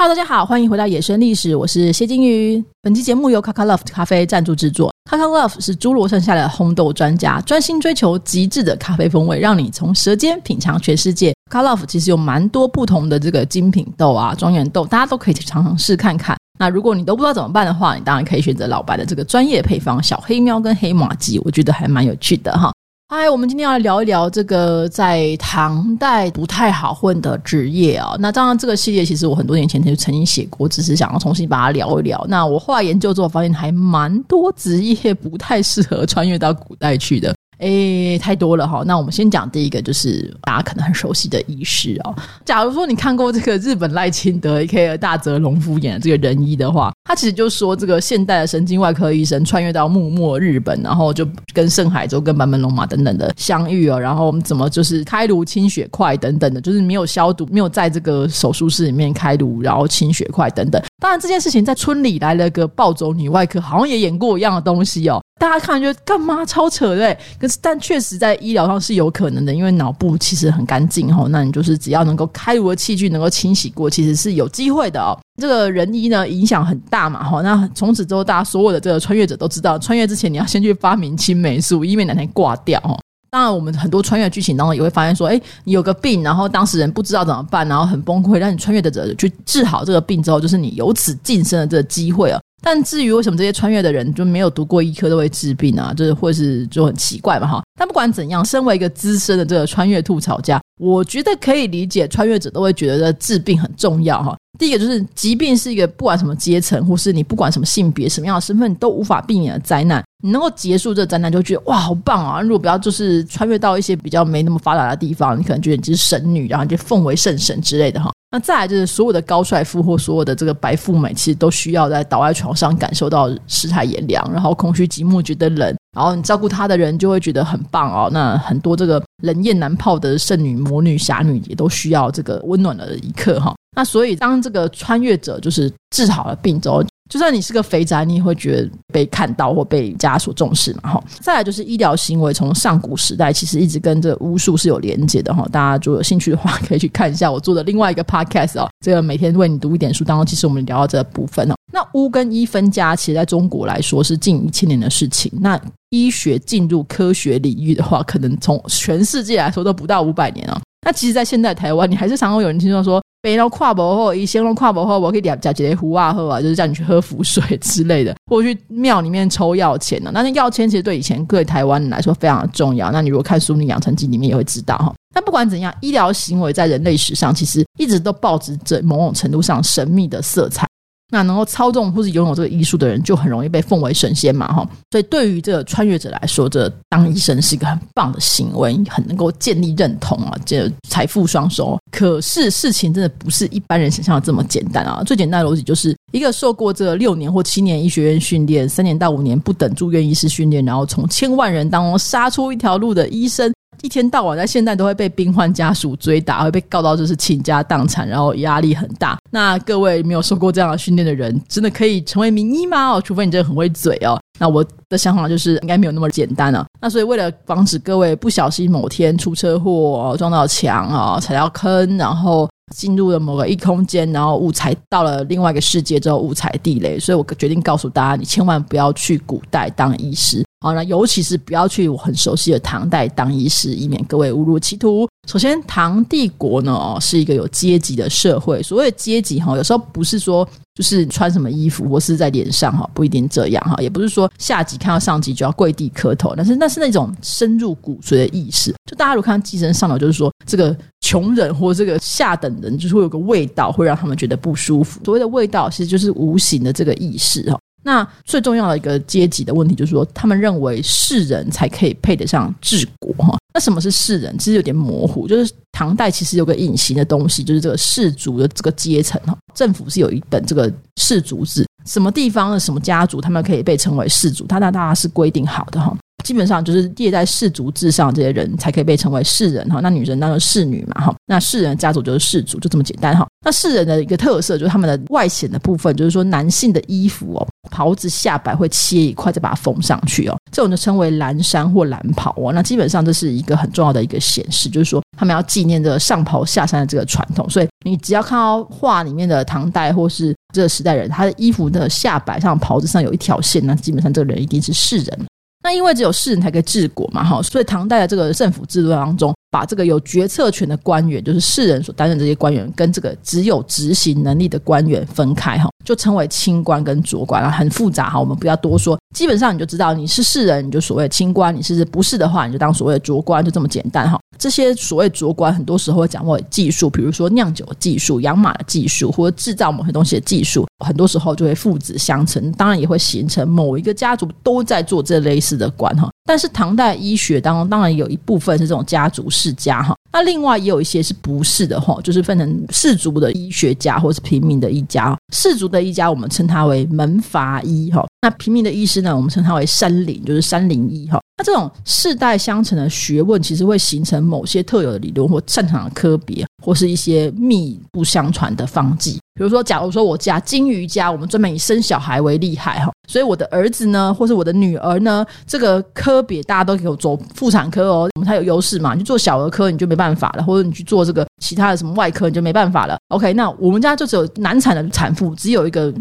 哈喽，大家好，欢迎回到野生历史，我是谢金鱼。本期节目由 Kakalove 咖啡赞助制作。Kakalove 是侏罗山下的烘豆专家，专心追求极致的咖啡风味，让你从舌尖品尝全世界。Kakalove 其实有蛮多不同的这个精品豆啊、庄园豆，大家都可以去尝尝试看看。那如果你都不知道怎么办的话，你当然可以选择老白的这个专业配方小黑喵跟黑马鸡，我觉得还蛮有趣的哈。嗨，我们今天要聊一聊这个在唐代不太好混的职业啊。那当然，这个系列其实我很多年前就曾经写过，只是想要重新把它聊一聊。那我后来研究之后发现，还蛮多职业不太适合穿越到古代去的。诶，太多了哈。那我们先讲第一个，就是大家可能很熟悉的医师哦。假如说你看过这个日本赖清德 A.K.A. 大泽隆夫演的这个仁医的话，他其实就说这个现代的神经外科医生穿越到幕末日本，然后就跟盛海洲、跟坂本龙马等等的相遇哦。然后我们怎么就是开颅清血块等等的，就是没有消毒，没有在这个手术室里面开颅，然后清血块等等。当然这件事情在村里来了个暴走女外科，好像也演过一样的东西哦。大家看就干嘛超扯对？可是但确实在医疗上是有可能的，因为脑部其实很干净哈。那你就是只要能够开颅的器具能够清洗过，其实是有机会的哦。这个人医呢影响很大嘛哈。那从此之后，大家所有的这个穿越者都知道，穿越之前你要先去发明青霉素，以免哪天挂掉哈。当然，我们很多穿越剧情当中也会发现说，哎，你有个病，然后当事人不知道怎么办，然后很崩溃，让你穿越的者去治好这个病之后，就是你由此晋升的这个机会啊。但至于为什么这些穿越的人就没有读过医科都会治病啊？就是或是就很奇怪嘛哈。但不管怎样，身为一个资深的这个穿越吐槽家，我觉得可以理解穿越者都会觉得治病很重要哈。第一个就是疾病是一个不管什么阶层，或是你不管什么性别、什么样的身份，都无法避免的灾难。你能够结束这个灾难，就觉得哇，好棒啊！如果不要就是穿越到一些比较没那么发达的地方，你可能觉得你是神女，然后就奉为圣神之类的哈。那再来就是所有的高帅富或所有的这个白富美，其实都需要在倒在床上感受到世态炎凉，然后空虚寂寞觉得冷，然后你照顾他的人就会觉得很棒哦。那很多这个冷艳难泡的圣女、魔女、侠女也都需要这个温暖的一刻哈。那所以当这个穿越者就是治好了病之后。就算你是个肥宅，你也会觉得被看到或被家所重视嘛？哈，再来就是医疗行为，从上古时代其实一直跟这巫术是有连接的哈。大家如果有兴趣的话，可以去看一下我做的另外一个 podcast 哦。这个每天为你读一点书当中，其实我们聊到这个部分哦。那巫跟医分家，其实在中国来说是近一千年的事情。那医学进入科学领域的话，可能从全世界来说都不到五百年哦。那其实，在现在台湾，你还是常常有人听到说。北龙跨博后，以仙龙跨博后，我可以点加几壶啊喝啊，就是叫你去喝符水之类的，或者去庙里面抽药签呢。那那药签其实对以前各位台湾人来说非常的重要。那你如果看《苏女养成记》里面也会知道哈。那不管怎样，医疗行为在人类史上其实一直都抱着着某种程度上神秘的色彩。那能够操纵或是拥有这个医术的人，就很容易被奉为神仙嘛，哈。所以对于这个穿越者来说，这当医生是一个很棒的行为，很能够建立认同啊，这财富双收。可是事情真的不是一般人想象的这么简单啊。最简单的逻辑就是一个受过这六年或七年医学院训练，三年到五年不等住院医师训练，然后从千万人当中杀出一条路的医生。一天到晚在现代都会被病患家属追打，会被告到就是倾家荡产，然后压力很大。那各位没有受过这样的训练的人，真的可以成为名医吗？哦，除非你真的很会嘴哦。那我的想法就是应该没有那么简单了。那所以为了防止各位不小心某天出车祸撞到墙啊，踩到坑，然后进入了某个异空间，然后误踩到了另外一个世界之后误踩地雷，所以我决定告诉大家，你千万不要去古代当医师。好，那尤其是不要去我很熟悉的唐代当医师，以免各位误入歧途。首先，唐帝国呢，哦，是一个有阶级的社会。所谓阶级哈，有时候不是说就是穿什么衣服或是在脸上哈，不一定这样哈，也不是说下级看到上级就要跪地磕头，但是那是那种深入骨髓的意识。就大家如果看《寄生上流》，就是说这个穷人或这个下等人，就是会有个味道，会让他们觉得不舒服。所谓的味道，其实就是无形的这个意识哈。那最重要的一个阶级的问题就是说，他们认为士人才可以配得上治国哈。那什么是士人？其实有点模糊。就是唐代其实有个隐形的东西，就是这个士族的这个阶层哈。政府是有一本这个士族制，什么地方的什么家族，他们可以被称为士族，他那大家是规定好的哈。基本上就是列在士族制上这些人才可以被称为士人哈。那女人当然士女嘛哈。那士人家族就是士族，就这么简单哈。那士人的一个特色就是他们的外显的部分，就是说男性的衣服哦。袍子下摆会切一块，再把它缝上去哦。这种就称为蓝衫或蓝袍哦。那基本上这是一个很重要的一个显示，就是说他们要纪念这个上袍下山的这个传统。所以你只要看到画里面的唐代或是这个时代人，他的衣服的下摆上袍子上有一条线，那基本上这个人一定是士人。那因为只有士人才可以治国嘛，哈，所以唐代的这个政府制度当中，把这个有决策权的官员，就是士人所担任这些官员，跟这个只有执行能力的官员分开，哈，就称为清官跟浊官啊，很复杂哈，我们不要多说，基本上你就知道，你是世人，你就所谓清官；你是不是的话，你就当所谓的浊官，就这么简单哈。这些所谓浊官，很多时候会掌握技术，比如说酿酒技术、养马的技术，或者制造某些东西的技术，很多时候就会父子相承，当然也会形成某一个家族都在做这类似的官哈。但是唐代医学当中，当然有一部分是这种家族世家哈，那另外也有一些是不是的哈，就是分成士族的医学家，或是平民的医家。士族的医家，我们称他为门阀医哈，那平民的医师呢，我们称他为山林，就是山林医哈。那这种世代相承的学问，其实会形成某些特有的理论或擅长的科别，或是一些密不相传的方剂。比如说，假如说我家金鱼家，我们专门以生小孩为厉害哈，所以我的儿子呢，或是我的女儿呢，这个科别大家都给我走妇产科哦，我们才有优势嘛。你去做小儿科你就没办法了，或者你去做这个其他的什么外科你就没办法了。OK，那我们家就只有难产的产妇，只有一个。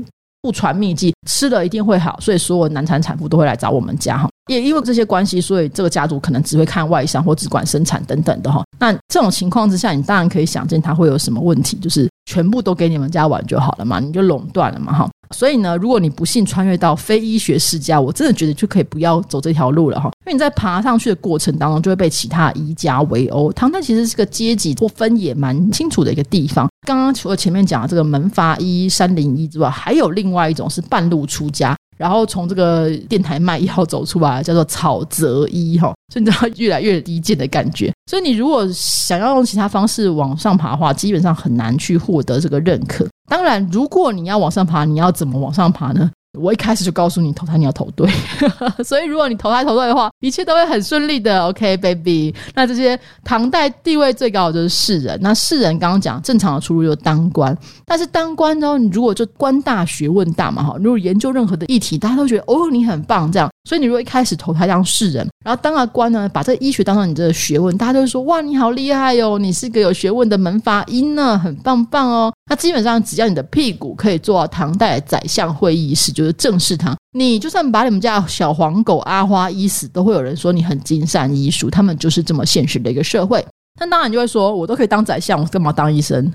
不传秘技，吃了一定会好，所以所有难产产妇都会来找我们家哈。也因为这些关系，所以这个家族可能只会看外伤或只管生产等等的哈。那这种情况之下，你当然可以想见他会有什么问题，就是全部都给你们家玩就好了嘛，你就垄断了嘛哈。所以呢，如果你不幸穿越到非医学世家，我真的觉得就可以不要走这条路了哈。因为你在爬上去的过程当中，就会被其他医家围殴。唐代其实是个阶级或分野蛮清楚的一个地方。刚刚除了前面讲的这个门阀医、山林医之外，还有另外一种是半路出家。然后从这个电台卖药走出来，叫做草泽医哈，所以你知道越来越低贱的感觉。所以你如果想要用其他方式往上爬的话，基本上很难去获得这个认可。当然，如果你要往上爬，你要怎么往上爬呢？我一开始就告诉你投胎你要投对，所以如果你投胎投对的话，一切都会很顺利的。OK，baby。那这些唐代地位最高的就是士人，那士人刚刚讲正常的出路就是当官，但是当官呢，你如果就官大学问大嘛哈，如果研究任何的议题，大家都觉得哦你很棒这样，所以你如果一开始投胎当士人，然后当了官呢，把这医学当成你这个学问，大家都会说哇你好厉害哟，你是个有学问的门阀医呢，很棒棒哦。那基本上只要你的屁股可以坐到唐代宰相会议室，就是正视他，你就算把你们家小黄狗阿花医死，都会有人说你很精善医术。他们就是这么现实的一个社会。但当然就会说，我都可以当宰相，我干嘛当医生？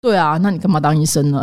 对啊，那你干嘛当医生呢？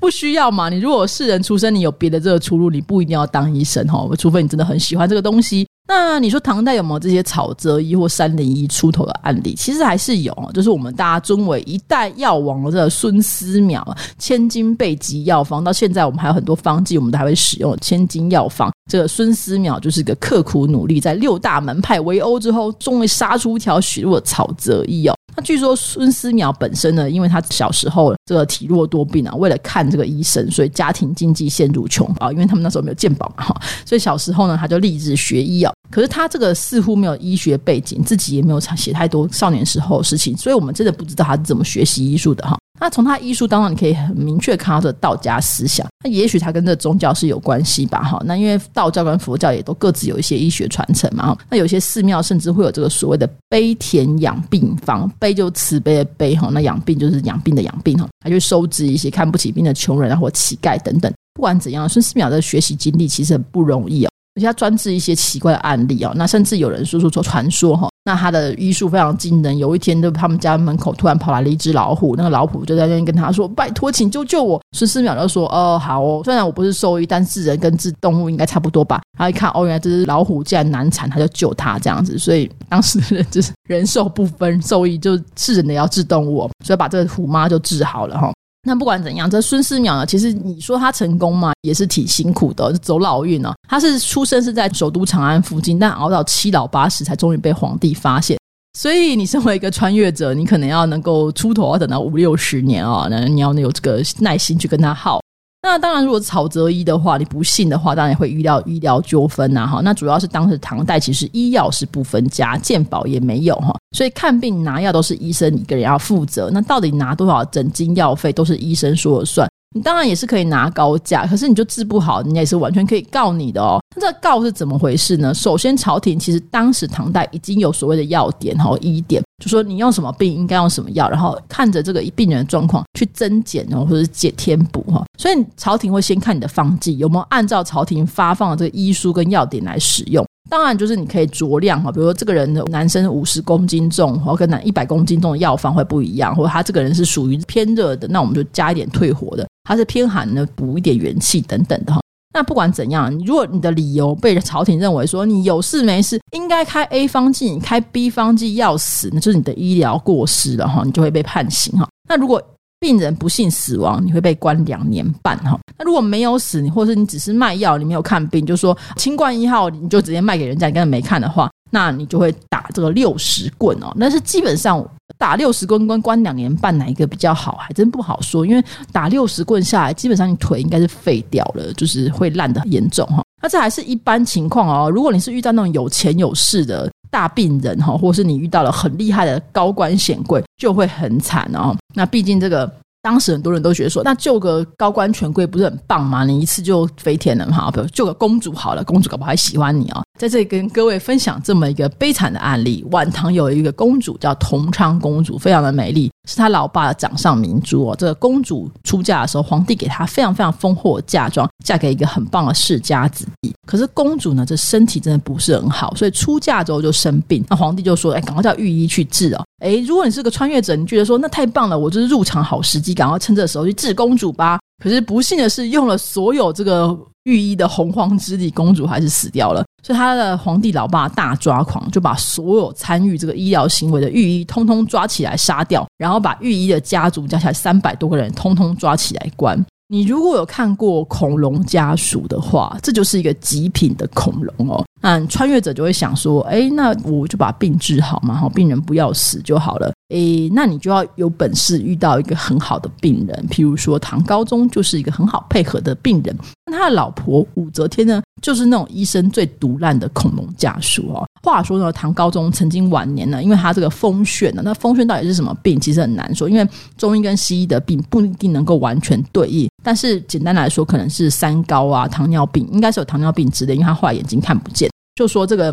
不需要嘛。你如果是人出生，你有别的这个出路，你不一定要当医生哈。除非你真的很喜欢这个东西。那你说唐代有没有这些草泽医或三零一出头的案例？其实还是有，就是我们大家尊为一代药王的孙思邈，千金备急药方，到现在我们还有很多方剂，我们都还会使用千金药方。这个孙思邈就是个刻苦努力，在六大门派围殴之后，终于杀出一条血路的草泽医哦。那据说孙思邈本身呢，因为他小时候这个体弱多病啊，为了看这个医生，所以家庭经济陷入穷啊，因为他们那时候没有健保嘛哈，所以小时候呢，他就立志学医啊。可是他这个似乎没有医学背景，自己也没有写太多少年时候的事情，所以我们真的不知道他是怎么学习医术的哈。那从他医术当中，你可以很明确看到这道家思想。那也许他跟这宗教是有关系吧？哈，那因为道教跟佛教也都各自有一些医学传承嘛。哈，那有些寺庙甚至会有这个所谓的悲田养病方，悲就慈悲的悲哈，那养病就是养病的养病哈，他就收治一些看不起病的穷人啊或乞丐等等。不管怎样，孙思邈的学习经历其实很不容易哦。而且他专治一些奇怪的案例哦，那甚至有人说说说传说哈，那他的医术非常惊人。有一天，就他们家门口突然跑来了一只老虎，那个老虎就在那边跟他说：“拜托，请救救我。”孙思邈就说：“哦，好哦，虽然我不是兽医，但是人跟治动物应该差不多吧？”他一看，哦，原来这只老虎既然难产，他就救他这样子。所以当时的人就是人兽不分，兽医就是人的要治动物，所以把这个虎妈就治好了哈。那不管怎样，这孙思邈呢，其实你说他成功嘛，也是挺辛苦的，走老运呢。他是出生是在首都长安附近，但熬到七老八十才终于被皇帝发现。所以你身为一个穿越者，你可能要能够出头，要等到五六十年啊，那你要有这个耐心去跟他耗。那当然，如果是草泽医的话，你不信的话，当然也会遇到医疗纠纷呐哈。那主要是当时唐代其实医药是不分家，健保也没有哈，所以看病拿药都是医生一个人要负责。那到底拿多少诊金药费都是医生说了算。你当然也是可以拿高价，可是你就治不好，人家也是完全可以告你的哦。那这告是怎么回事呢？首先，朝廷其实当时唐代已经有所谓的药典和医典。就说你用什么病应该用什么药，然后看着这个病人的状况去增减哦，或者是减添补哈。所以朝廷会先看你的方剂有没有按照朝廷发放的这个医书跟药典来使用。当然，就是你可以酌量哈，比如说这个人的男生五十公斤重，或跟男一百公斤重的药方会不一样，或者他这个人是属于偏热的，那我们就加一点退火的；他是偏寒的，补一点元气等等的哈。那不管怎样，如果你的理由被朝廷认为说你有事没事，应该开 A 方剂，你开 B 方剂要死，那就是你的医疗过失了哈，你就会被判刑哈。那如果病人不幸死亡，你会被关两年半哈。那如果没有死，你或是你只是卖药，你没有看病，就说清冠一号，你就直接卖给人家，你根本没看的话，那你就会打这个六十棍哦。但是基本上。打六十棍关关两年半哪一个比较好，还真不好说。因为打六十棍下来，基本上你腿应该是废掉了，就是会烂得很严重哈。那这还是一般情况哦。如果你是遇到那种有钱有势的大病人哈，或是你遇到了很厉害的高官显贵，就会很惨哦。那毕竟这个。当时很多人都觉得说，那救个高官权贵不是很棒吗？你一次就飞天了哈，比如救个公主好了，公主搞不好还喜欢你哦。在这里跟各位分享这么一个悲惨的案例：晚唐有一个公主叫同昌公主，非常的美丽，是她老爸的掌上明珠哦。这个公主出嫁的时候，皇帝给她非常非常丰厚的嫁妆，嫁给一个很棒的世家子弟。可是公主呢，这身体真的不是很好，所以出嫁之后就生病。那皇帝就说：“哎，赶快叫御医去治哦。”哎，如果你是个穿越者，你觉得说那太棒了，我就是入场好时机，赶快趁这个时候去治公主吧。可是不幸的是，用了所有这个御医的洪荒之力，公主还是死掉了。所以他的皇帝老爸大抓狂，就把所有参与这个医疗行为的御医通通抓起来杀掉，然后把御医的家族加起来三百多个人通通抓起来关。你如果有看过《恐龙家属》的话，这就是一个极品的恐龙哦。那穿越者就会想说，哎，那我就把病治好嘛，哈，病人不要死就好了。哎，那你就要有本事遇到一个很好的病人，譬如说唐高宗就是一个很好配合的病人。那他的老婆武则天呢，就是那种医生最毒烂的恐龙家属哦。话说呢，唐高宗曾经晚年呢，因为他这个风眩呢，那风眩到底是什么病，其实很难说，因为中医跟西医的病不一定能够完全对应。但是简单来说，可能是三高啊，糖尿病，应该是有糖尿病之类，因为他后来眼睛看不见。就说这个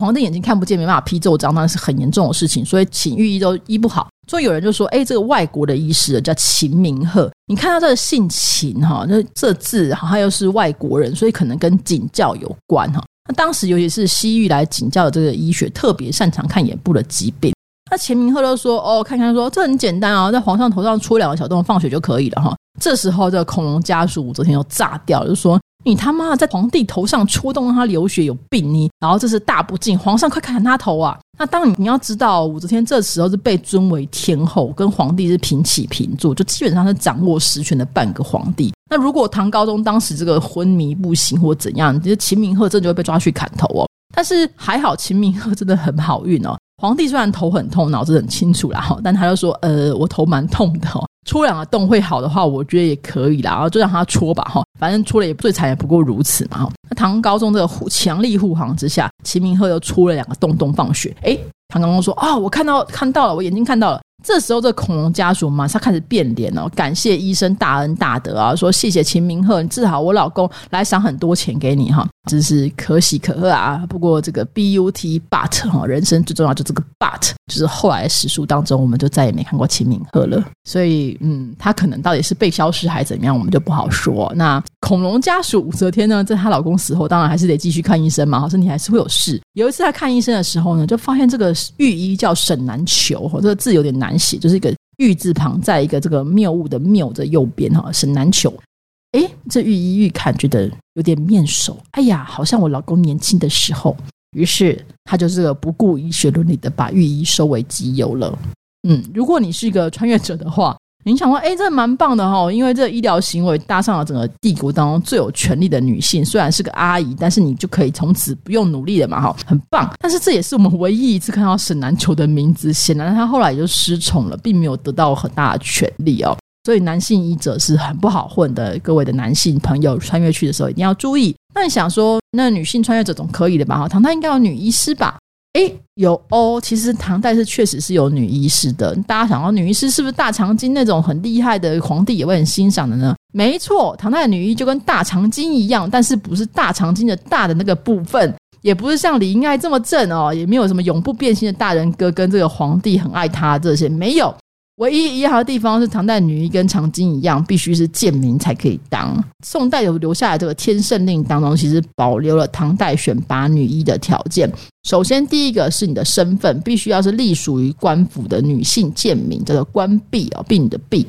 皇帝眼睛看不见，没办法批奏章，那是很严重的事情，所以请御医都医不好。所以有人就说：“哎，这个外国的医师叫秦明鹤，你看他这个姓秦哈，那这字好像又是外国人，所以可能跟景教有关哈。那当时尤其是西域来景教的这个医学，特别擅长看眼部的疾病。那秦明鹤就说：哦，看看说这很简单啊，在皇上头上戳两个小洞，放血就可以了哈。这时候这个恐龙家属武则天就炸掉了，就说。”你他妈在皇帝头上戳洞让他流血有病你，然后这是大不敬，皇上快砍他头啊！那当你你要知道，武则天这时候是被尊为天后，跟皇帝是平起平坐，就基本上是掌握实权的半个皇帝。那如果唐高宗当时这个昏迷不醒或怎样，其实秦明鹤这就会被抓去砍头哦。但是还好，秦明鹤真的很好运哦。皇帝虽然头很痛，脑子很清楚啦，哈，但他就说，呃，我头蛮痛的哦。戳两个洞会好的话，我觉得也可以啦，然后就让他戳吧，哈，反正出了也最惨也不过如此嘛，那唐高宗这个护强力护航之下，秦明赫又出了两个洞洞放血，诶，唐高宗说啊、我看到看到了，我眼睛看到了。这时候，这恐龙家属马上开始变脸了，感谢医生大恩大德啊，说谢谢秦明鹤，你治好我老公，来赏很多钱给你哈，真是可喜可贺啊。不过这个 but but 哈，人生最重要就这个 but，就是后来史书当中，我们就再也没看过秦明鹤了。所以，嗯，他可能到底是被消失还是怎么样，我们就不好说。那恐龙家属武则天呢，在她老公死后，当然还是得继续看医生嘛，身体还是会有事。有一次她看医生的时候呢，就发现这个御医叫沈南求，这个字有点难。写就是一个玉字旁，在一个这个谬误的谬的右边哈，沈南求。哎，这御医一看觉得有点面熟，哎呀，好像我老公年轻的时候。于是他就这个不顾医学伦理的把御医收为己有了。嗯，如果你是一个穿越者的话。你想说，哎，这蛮棒的哈，因为这医疗行为搭上了整个帝国当中最有权力的女性，虽然是个阿姨，但是你就可以从此不用努力了嘛，哈，很棒。但是这也是我们唯一一次看到沈南求的名字，显然他后来就失宠了，并没有得到很大的权力哦。所以男性医者是很不好混的，各位的男性朋友穿越去的时候一定要注意。那你想说，那女性穿越者总可以的吧？哈，唐代应该有女医师吧？哎，有哦，其实唐代是确实是有女医师的。大家想到女医师是不是大长今那种很厉害的皇帝也会很欣赏的呢？没错，唐代的女医就跟大长今一样，但是不是大长今的大的那个部分，也不是像李英爱这么正哦，也没有什么永不变心的大人哥跟这个皇帝很爱他这些没有。唯一一样的地方是，唐代女医跟长今一样，必须是贱民才可以当。宋代有留下来这个《天圣令》当中，其实保留了唐代选拔女医的条件。首先，第一个是你的身份，必须要是隶属于官府的女性贱民，叫做官婢哦，婢女的婢。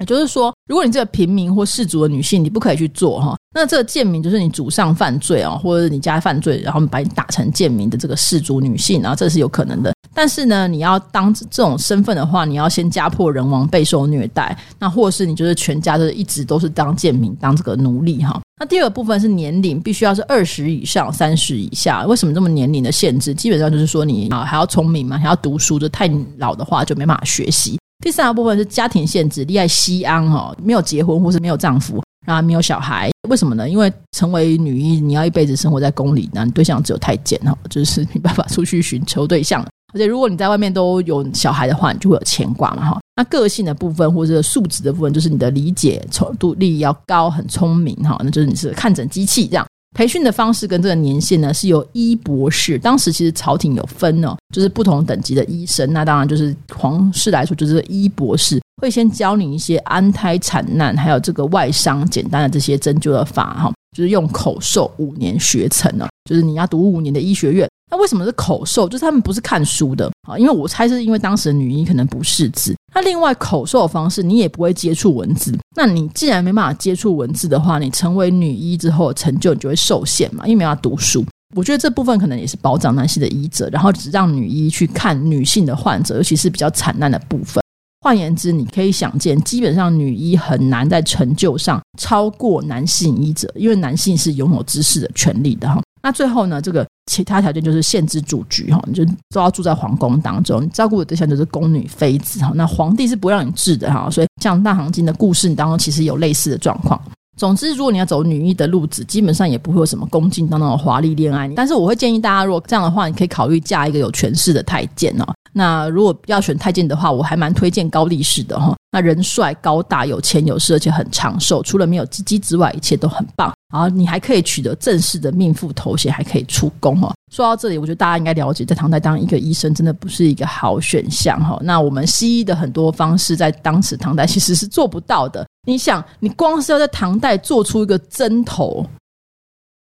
也就是说，如果你这个平民或士族的女性，你不可以去做哈。那这个贱民就是你祖上犯罪啊，或者是你家犯罪，然后把你打成贱民的这个士族女性，然后这是有可能的。但是呢，你要当这种身份的话，你要先家破人亡，备受虐待，那或是你就是全家就是一直都是当贱民，当这个奴隶哈。那第二个部分是年龄，必须要是二十以上，三十以下。为什么这么年龄的限制？基本上就是说你啊还要聪明嘛，还要读书，就太老的话就没办法学习。第三个部分是家庭限制，恋爱西安哈，没有结婚或是没有丈夫，然后没有小孩，为什么呢？因为成为女医，你要一辈子生活在宫里，那你对象只有太监哈，就是没办法出去寻求对象。而且如果你在外面都有小孩的话，你就会有牵挂嘛哈。那个性的部分或者素质的部分，就是你的理解程度力要高，很聪明哈，那就是你是看诊机器这样。培训的方式跟这个年限呢，是由医博士。当时其实朝廷有分哦，就是不同等级的医生。那当然就是皇室来说，就是医博士会先教你一些安胎产难，还有这个外伤简单的这些针灸的法哈，就是用口授五年学成了，就是你要读五年的医学院。那为什么是口授？就是他们不是看书的啊，因为我猜是因为当时的女医可能不识字。那另外口授的方式，你也不会接触文字。那你既然没办法接触文字的话，你成为女医之后成就你就会受限嘛，因为没办法读书。我觉得这部分可能也是保障男性的医者，然后只让女医去看女性的患者，尤其是比较惨难的部分。换言之，你可以想见，基本上女医很难在成就上超过男性医者，因为男性是拥有知识的权利的哈。那最后呢，这个其他条件就是限制住居哈，你就都要住在皇宫当中，你照顾的对象就是宫女妃子哈。那皇帝是不让你治的哈，所以像《大行经》的故事当中，其实有类似的状况。总之，如果你要走女医的路子，基本上也不会有什么宫禁当中的华丽恋爱。但是我会建议大家，如果这样的话，你可以考虑嫁一个有权势的太监哦。那如果要选太监的话，我还蛮推荐高力士的哈。那人帅、高大、有钱有势，而且很长寿，除了没有鸡鸡之外，一切都很棒。然后你还可以取得正式的命妇头衔，还可以出宫哦。说到这里，我觉得大家应该了解，在唐代当一个医生真的不是一个好选项哈。那我们西医的很多方式，在当时唐代其实是做不到的。你想，你光是要在唐代做出一个针头，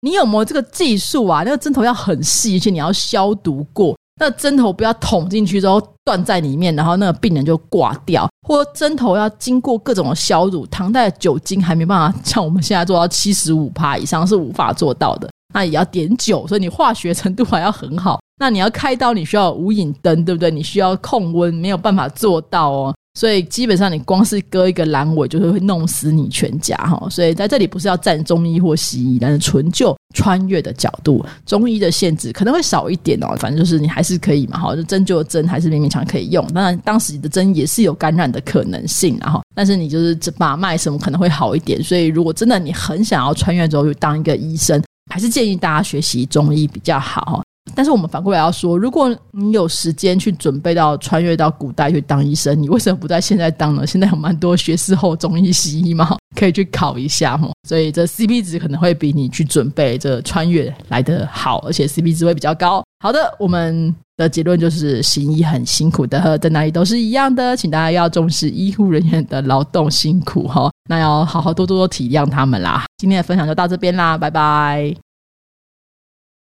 你有没有这个技术啊？那个针头要很细，而且你要消毒过。那针头不要捅进去之后断在里面，然后那个病人就挂掉，或针头要经过各种的消毒。唐代的酒精还没办法像我们现在做到七十五帕以上是无法做到的，那也要碘酒，所以你化学程度还要很好。那你要开刀，你需要无影灯，对不对？你需要控温，没有办法做到哦。所以基本上你光是割一个阑尾，就是会弄死你全家哈。所以在这里不是要站中医或西医，但是纯就穿越的角度，中医的限制可能会少一点哦。反正就是你还是可以嘛，哈，就针灸针还是勉勉强可以用。当然当时的针也是有感染的可能性，然后但是你就是这把脉什么可能会好一点。所以如果真的你很想要穿越之后去当一个医生，还是建议大家学习中医比较好。但是我们反过来要说，如果你有时间去准备到穿越到古代去当医生，你为什么不在现在当呢？现在有蛮多学士后中医西医嘛，可以去考一下哈。所以这 CP 值可能会比你去准备这穿越来得好，而且 CP 值会比较高。好的，我们的结论就是行医很辛苦的，在哪里都是一样的，请大家要重视医护人员的劳动辛苦哈，那要好好多多多体谅他们啦。今天的分享就到这边啦，拜拜。